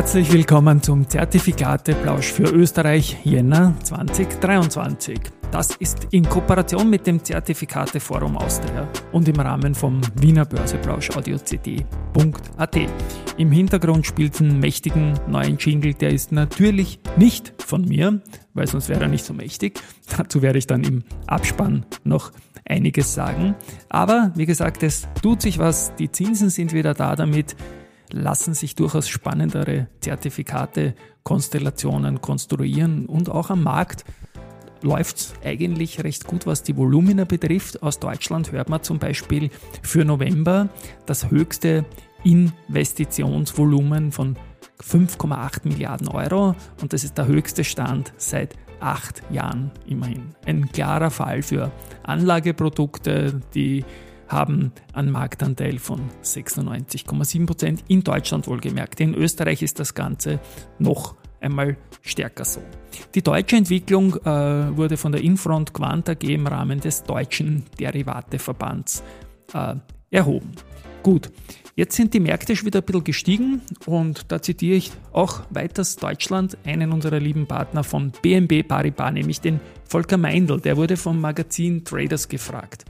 Herzlich willkommen zum Zertifikateplausch für Österreich Jänner 2023. Das ist in Kooperation mit dem Zertifikateforum Austria und im Rahmen vom Wiener Börseplausch audiocd.at. Im Hintergrund spielt ein mächtigen neuen Jingle, der ist natürlich nicht von mir, weil sonst wäre er nicht so mächtig. Dazu werde ich dann im Abspann noch einiges sagen. Aber wie gesagt, es tut sich was, die Zinsen sind wieder da damit lassen sich durchaus spannendere Zertifikate, Konstellationen konstruieren und auch am Markt läuft es eigentlich recht gut, was die Volumina betrifft. Aus Deutschland hört man zum Beispiel für November das höchste Investitionsvolumen von 5,8 Milliarden Euro und das ist der höchste Stand seit acht Jahren immerhin. Ein klarer Fall für Anlageprodukte, die haben einen Marktanteil von 96,7 Prozent. In Deutschland wohlgemerkt. In Österreich ist das Ganze noch einmal stärker so. Die deutsche Entwicklung äh, wurde von der Infront Quant AG im Rahmen des deutschen Derivateverbands äh, erhoben. Gut, jetzt sind die Märkte schon wieder ein bisschen gestiegen und da zitiere ich auch weiters Deutschland, einen unserer lieben Partner von BNB Paribas, nämlich den Volker Meindl. Der wurde vom Magazin Traders gefragt.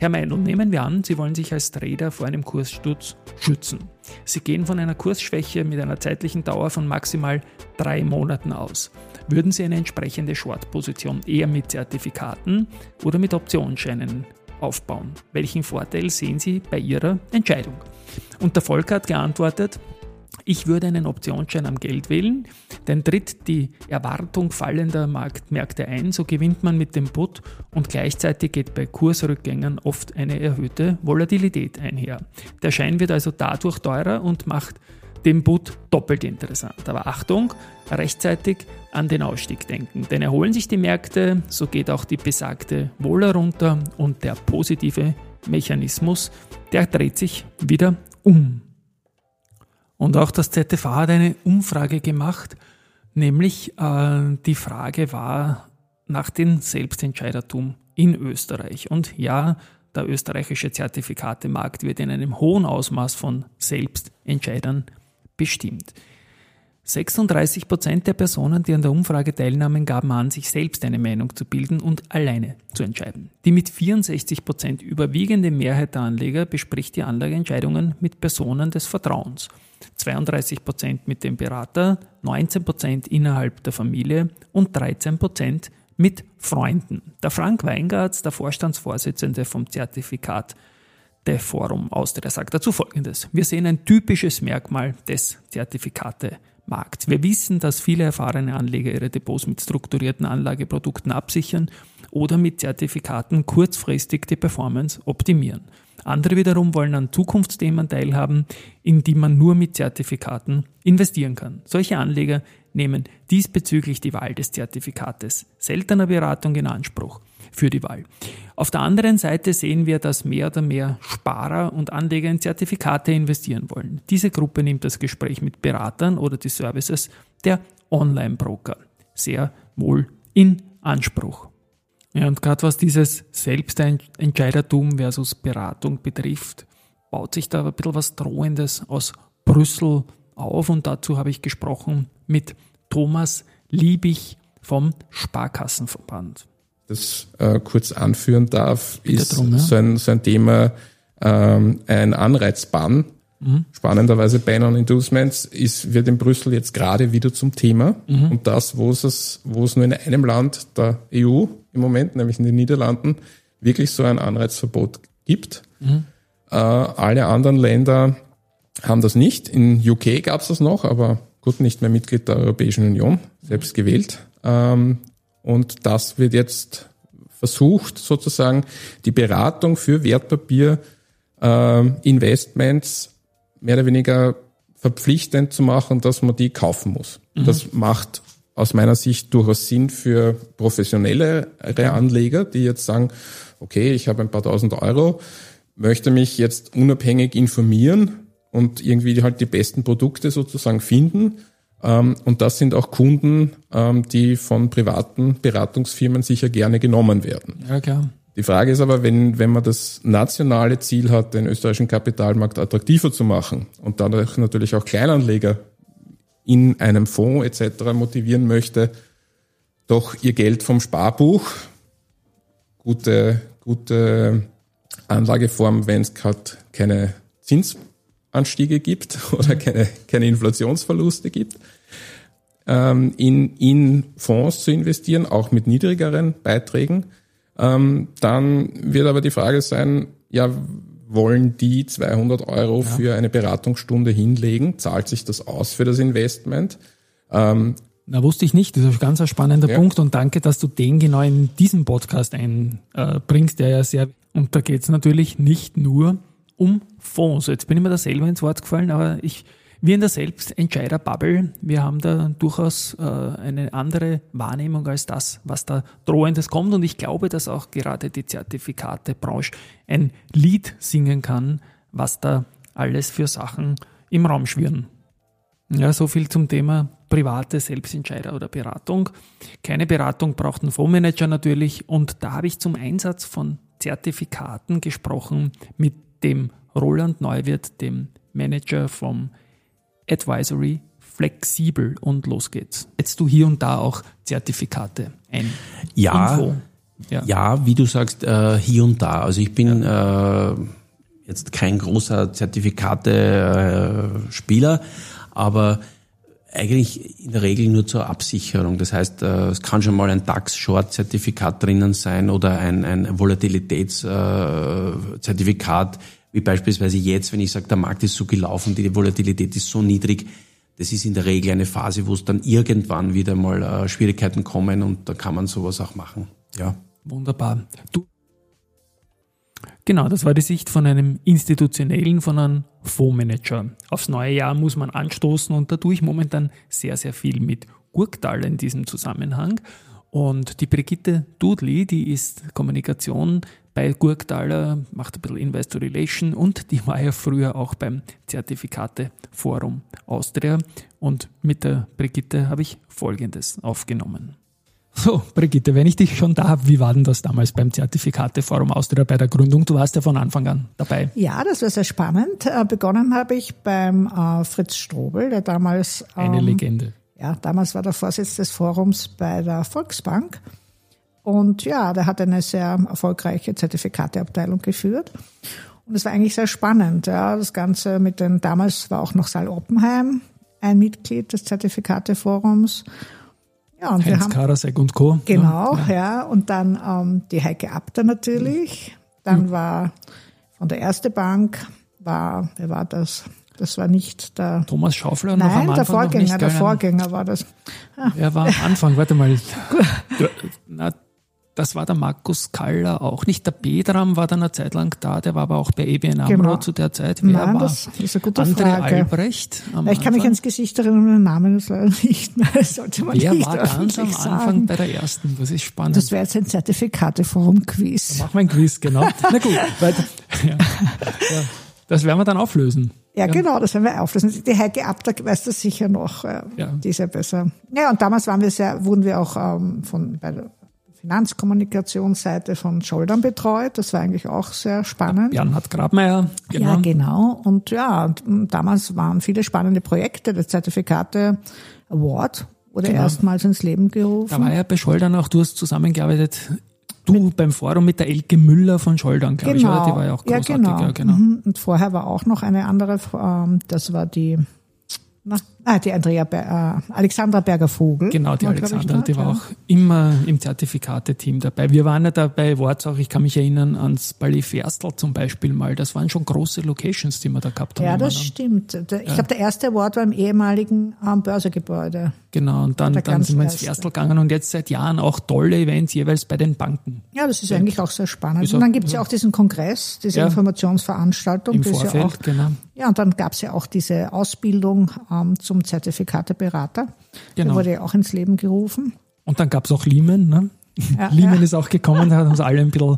Herr Meindl, nehmen wir an, Sie wollen sich als Trader vor einem Kurssturz schützen. Sie gehen von einer Kursschwäche mit einer zeitlichen Dauer von maximal drei Monaten aus. Würden Sie eine entsprechende Short-Position eher mit Zertifikaten oder mit Optionsscheinen aufbauen? Welchen Vorteil sehen Sie bei Ihrer Entscheidung? Und der Volker hat geantwortet, ich würde einen Optionsschein am Geld wählen, denn tritt die Erwartung fallender Marktmärkte ein, so gewinnt man mit dem Put und gleichzeitig geht bei Kursrückgängen oft eine erhöhte Volatilität einher. Der Schein wird also dadurch teurer und macht den Put doppelt interessant. Aber Achtung, rechtzeitig an den Ausstieg denken, denn erholen sich die Märkte, so geht auch die besagte Wohler runter und der positive Mechanismus, der dreht sich wieder um. Und auch das ZTV hat eine Umfrage gemacht, nämlich äh, die Frage war nach dem Selbstentscheidertum in Österreich. Und ja, der österreichische Zertifikatemarkt wird in einem hohen Ausmaß von Selbstentscheidern bestimmt. 36 Prozent der Personen, die an der Umfrage teilnahmen, gaben an, sich selbst eine Meinung zu bilden und alleine zu entscheiden. Die mit 64 Prozent überwiegende Mehrheit der Anleger bespricht die Anlageentscheidungen mit Personen des Vertrauens. 32 Prozent mit dem Berater, 19 Prozent innerhalb der Familie und 13 Prozent mit Freunden. Der Frank Weingartz, der Vorstandsvorsitzende vom Zertifikat der Forum Austria, sagt dazu Folgendes. Wir sehen ein typisches Merkmal des Zertifikate Markt. Wir wissen, dass viele erfahrene Anleger ihre Depots mit strukturierten Anlageprodukten absichern oder mit Zertifikaten kurzfristig die Performance optimieren. Andere wiederum wollen an Zukunftsthemen teilhaben, in die man nur mit Zertifikaten investieren kann. Solche Anleger nehmen diesbezüglich die Wahl des Zertifikates seltener Beratung in Anspruch für die Wahl. Auf der anderen Seite sehen wir, dass mehr oder mehr Sparer und Anleger in Zertifikate investieren wollen. Diese Gruppe nimmt das Gespräch mit Beratern oder die Services der Online-Broker sehr wohl in Anspruch. Ja, und gerade was dieses Selbstentscheidertum versus Beratung betrifft, baut sich da ein bisschen was Drohendes aus Brüssel auf und dazu habe ich gesprochen mit Thomas Liebig vom Sparkassenverband das äh, kurz anführen darf, ist drum, ja. so, ein, so ein Thema, ähm, ein Anreizbann. Mhm. Spannenderweise Ban on Inducements ist, wird in Brüssel jetzt gerade wieder zum Thema. Mhm. Und das, wo es, wo es nur in einem Land der EU im Moment, nämlich in den Niederlanden, wirklich so ein Anreizverbot gibt. Mhm. Äh, alle anderen Länder haben das nicht. In UK gab es das noch, aber gut, nicht mehr Mitglied der Europäischen Union, selbst gewählt. Ähm, und das wird jetzt versucht, sozusagen die Beratung für Wertpapier äh, Investments mehr oder weniger verpflichtend zu machen, dass man die kaufen muss. Mhm. Das macht aus meiner Sicht durchaus Sinn für professionellere Anleger, die jetzt sagen, okay, ich habe ein paar tausend Euro, möchte mich jetzt unabhängig informieren und irgendwie halt die besten Produkte sozusagen finden und das sind auch Kunden, ähm, die von privaten Beratungsfirmen sicher gerne genommen werden. Ja, klar. Die Frage ist aber, wenn, wenn man das nationale Ziel hat, den österreichischen Kapitalmarkt attraktiver zu machen und dadurch natürlich auch Kleinanleger in einem Fonds etc. motivieren möchte, doch ihr Geld vom Sparbuch, gute, gute Anlageform, wenn es gerade keine Zinsanstiege gibt oder keine, keine Inflationsverluste gibt, ähm, in, in Fonds zu investieren, auch mit niedrigeren Beiträgen. Ähm, dann wird aber die Frage sein, ja, wollen die 200 Euro ja. für eine Beratungsstunde hinlegen? Zahlt sich das aus für das Investment? Ähm, na, wusste ich nicht. Das ist ein ganz spannender ja. Punkt und danke, dass du den genau in diesen Podcast einbringst, der ja sehr, und da geht es natürlich nicht nur um Fonds. Jetzt bin ich mir da selber ins Wort gefallen, aber ich, wir in der Selbstentscheider-Bubble, wir haben da durchaus äh, eine andere Wahrnehmung als das, was da drohendes kommt. Und ich glaube, dass auch gerade die Zertifikatebranche ein Lied singen kann, was da alles für Sachen im Raum schwirren. Ja, so viel zum Thema private Selbstentscheider oder Beratung. Keine Beratung braucht ein Fondsmanager natürlich und da habe ich zum Einsatz von Zertifikaten gesprochen mit dem Roland Neuwirth, dem Manager vom Advisory flexibel und los geht's. Jetzt du hier und da auch Zertifikate ein. Ja, Info. ja, ja, wie du sagst, äh, hier und da. Also ich bin ja. äh, jetzt kein großer Zertifikate-Spieler, aber eigentlich in der Regel nur zur Absicherung. Das heißt, äh, es kann schon mal ein DAX-Short-Zertifikat drinnen sein oder ein, ein Volatilitätszertifikat, wie beispielsweise jetzt, wenn ich sage, der Markt ist so gelaufen, die Volatilität ist so niedrig. Das ist in der Regel eine Phase, wo es dann irgendwann wieder mal äh, Schwierigkeiten kommen und da kann man sowas auch machen. Ja. Wunderbar. Du Genau, das war die Sicht von einem institutionellen, von einem Fondsmanager. Aufs neue Jahr muss man anstoßen und da tue ich momentan sehr, sehr viel mit Gurktal in diesem Zusammenhang. Und die Brigitte Dudley, die ist Kommunikation bei Gurktaler, macht ein bisschen Investor Relation und die war ja früher auch beim Zertifikate Forum Austria. Und mit der Brigitte habe ich Folgendes aufgenommen. So, Brigitte, wenn ich dich schon da habe, wie war denn das damals beim Zertifikateforum Austria bei der Gründung? Du warst ja von Anfang an dabei. Ja, das war sehr spannend. Äh, begonnen habe ich beim äh, Fritz Strobel, der damals... Ähm, Eine Legende. Ja, damals war der Vorsitz des Forums bei der Volksbank. Und ja, der hat eine sehr erfolgreiche Zertifikateabteilung geführt. Und es war eigentlich sehr spannend. Ja, das Ganze mit den, damals war auch noch Saal Oppenheim ein Mitglied des Zertifikateforums. Ja, und Heinz haben, Karasek und Co. Genau, ja. ja. Und dann ähm, die Heike Abter natürlich. Dann mhm. war von der Erste Bank, war, wer war das? Das war nicht der Thomas Schaufler noch Nein, am Anfang der Vorgänger, nicht, der Vorgänger war das. Ah. Er war am Anfang, warte mal. na, das war der Markus Kaller auch nicht. Der Bedram war dann eine Zeit lang da, der war aber auch bei EBN AMRO genau. zu der Zeit. Wer Nein, war? das ist eine gute André Frage. Albrecht ich kann mich ans Gesicht erinnern, den Namen ist leider nicht mehr. Das sollte man Wer nicht war ganz am Anfang sagen. bei der ersten? Das ist spannend. Das wäre jetzt ein Zertifikateforum-Quiz. Machen wir ein Quiz, genau. Na gut, weiter. Ja. Ja. Das werden wir dann auflösen. Ja, ja, genau, das werden wir auflösen. Die Heike Abter weiß das sicher noch. Äh, ja. Die ist ja besser. Ja, und damals waren wir sehr, wurden wir auch ähm, von bei der Finanzkommunikationsseite von Scholdern betreut. Das war eigentlich auch sehr spannend. Bernhard Grabmeier. Genau. Ja, genau. Und ja, damals waren viele spannende Projekte. Der Zertifikate Award wurde genau. erstmals ins Leben gerufen. Da war ja bei Scholdern auch, du hast zusammengearbeitet Du beim Forum mit der Elke Müller von Scholdern, glaube genau. ich, oder? Die war ja auch großartig. Ja, genau. Ja, genau. Mhm. Und vorher war auch noch eine andere, ähm, das war die na, ah, die Andrea Ber äh, Alexandra Berger-Vogel. Genau, die Alexandra, die war ja. auch immer im Zertifikate-Team dabei. Wir waren ja da bei Worts auch, ich kann mich erinnern ans Ballet Ferstel zum Beispiel mal. Das waren schon große Locations, die wir da gehabt haben. Ja, das stimmt. Ich ja. glaube, der erste Award war im ehemaligen ähm, Börsegebäude. Genau, und dann, dann sind wir ins Ferstel gegangen und jetzt seit Jahren auch tolle Events jeweils bei den Banken. Ja, das ist ja. eigentlich auch sehr spannend. und dann gibt es ja auch diesen Kongress, diese Informationsveranstaltung. Im Vorfeld, ja auch, genau. Ja, und dann gab es ja auch diese Ausbildung ähm, zum Zertifikateberater. Genau. Der wurde ja auch ins Leben gerufen. Und dann gab es auch Lehman, ne? Ja, Lehman ja. ist auch gekommen, hat uns alle ein bisschen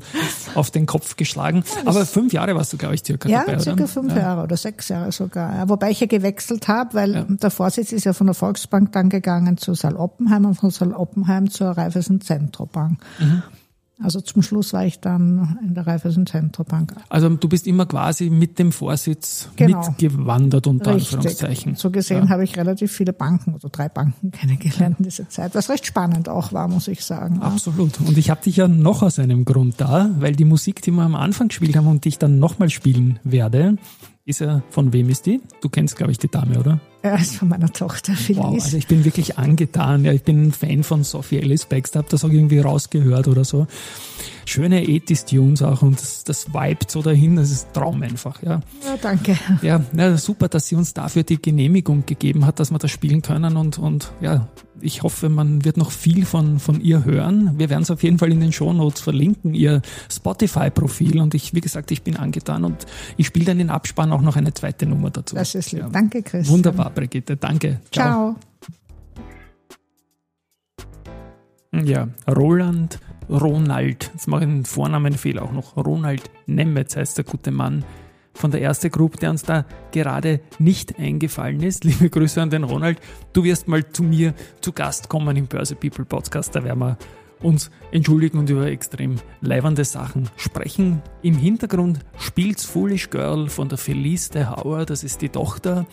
auf den Kopf geschlagen. Aber fünf Jahre warst du, glaube ich, circa ja, dabei, circa oder? fünf ja. Jahre oder sechs Jahre sogar. Wobei ich ja gewechselt habe, weil der Vorsitz ist ja von der Volksbank dann gegangen zu Saal Oppenheim und von Saal Oppenheim zur Raiffeisen Zentrobank. Mhm. Also zum Schluss war ich dann in der Raiffeisen Zentrobank. Also du bist immer quasi mit dem Vorsitz genau. mitgewandert unter Richtig. Anführungszeichen. So gesehen ja. habe ich relativ viele Banken, also drei Banken kennengelernt in dieser Zeit, was recht spannend auch war, muss ich sagen. Absolut. Und ich habe dich ja noch aus einem Grund da, weil die Musik, die wir am Anfang gespielt haben und die ich dann nochmal spielen werde, ist ja, von wem ist die? Du kennst, glaube ich, die Dame, oder? Ja, ist von meiner Tochter Felice. Wow, also ich bin wirklich angetan. Ja, ich bin ein Fan von Sophie Ellis Baxter, habe das auch irgendwie rausgehört oder so. Schöne 80 Tunes auch und das, das vibet so dahin, das ist Traum einfach, ja. Ja, danke. Ja, ja, super, dass sie uns dafür die Genehmigung gegeben hat, dass wir das spielen können und, und ja, ich hoffe, man wird noch viel von, von ihr hören. Wir werden es auf jeden Fall in den Show Notes verlinken, ihr Spotify-Profil. Und ich, wie gesagt, ich bin angetan und ich spiele dann in Abspann auch noch eine zweite Nummer dazu. Das ist lieb. Ja. Danke, Chris. Wunderbar, Brigitte. Danke. Ciao. Ciao. Ja, Roland Ronald. Jetzt mache ich einen Vornamenfehler auch noch. Ronald Nemetz heißt der gute Mann von der erste Group, der uns da gerade nicht eingefallen ist. Liebe Grüße an den Ronald. Du wirst mal zu mir zu Gast kommen im Börse People Podcast. Da werden wir uns entschuldigen und über extrem leibernde Sachen sprechen. Im Hintergrund spielt's Foolish Girl von der Felice de Hauer. Das ist die Tochter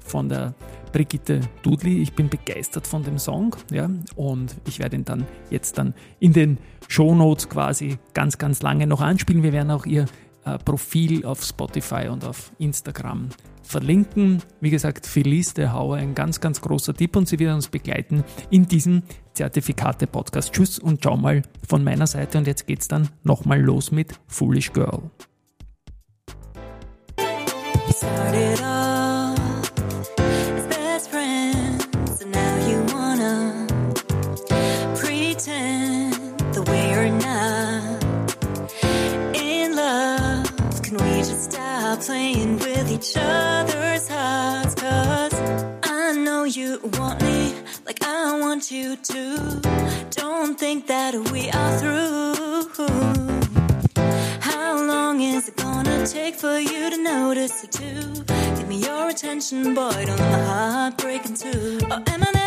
von der Brigitte Dudley. Ich bin begeistert von dem Song, ja, und ich werde ihn dann jetzt dann in den Show Notes quasi ganz, ganz lange noch anspielen. Wir werden auch ihr äh, Profil auf Spotify und auf Instagram verlinken. Wie gesagt, Felice de Hauer, ein ganz, ganz großer Tipp und sie wird uns begleiten in diesem Zertifikate-Podcast. Tschüss und ciao mal von meiner Seite und jetzt geht's dann nochmal los mit Foolish Girl. Playing with each other's hearts. Cause I know you want me like I want you to. Don't think that we are through. How long is it gonna take for you to notice it too? Give me your attention, boy, don't let my heart break in two. Or am I?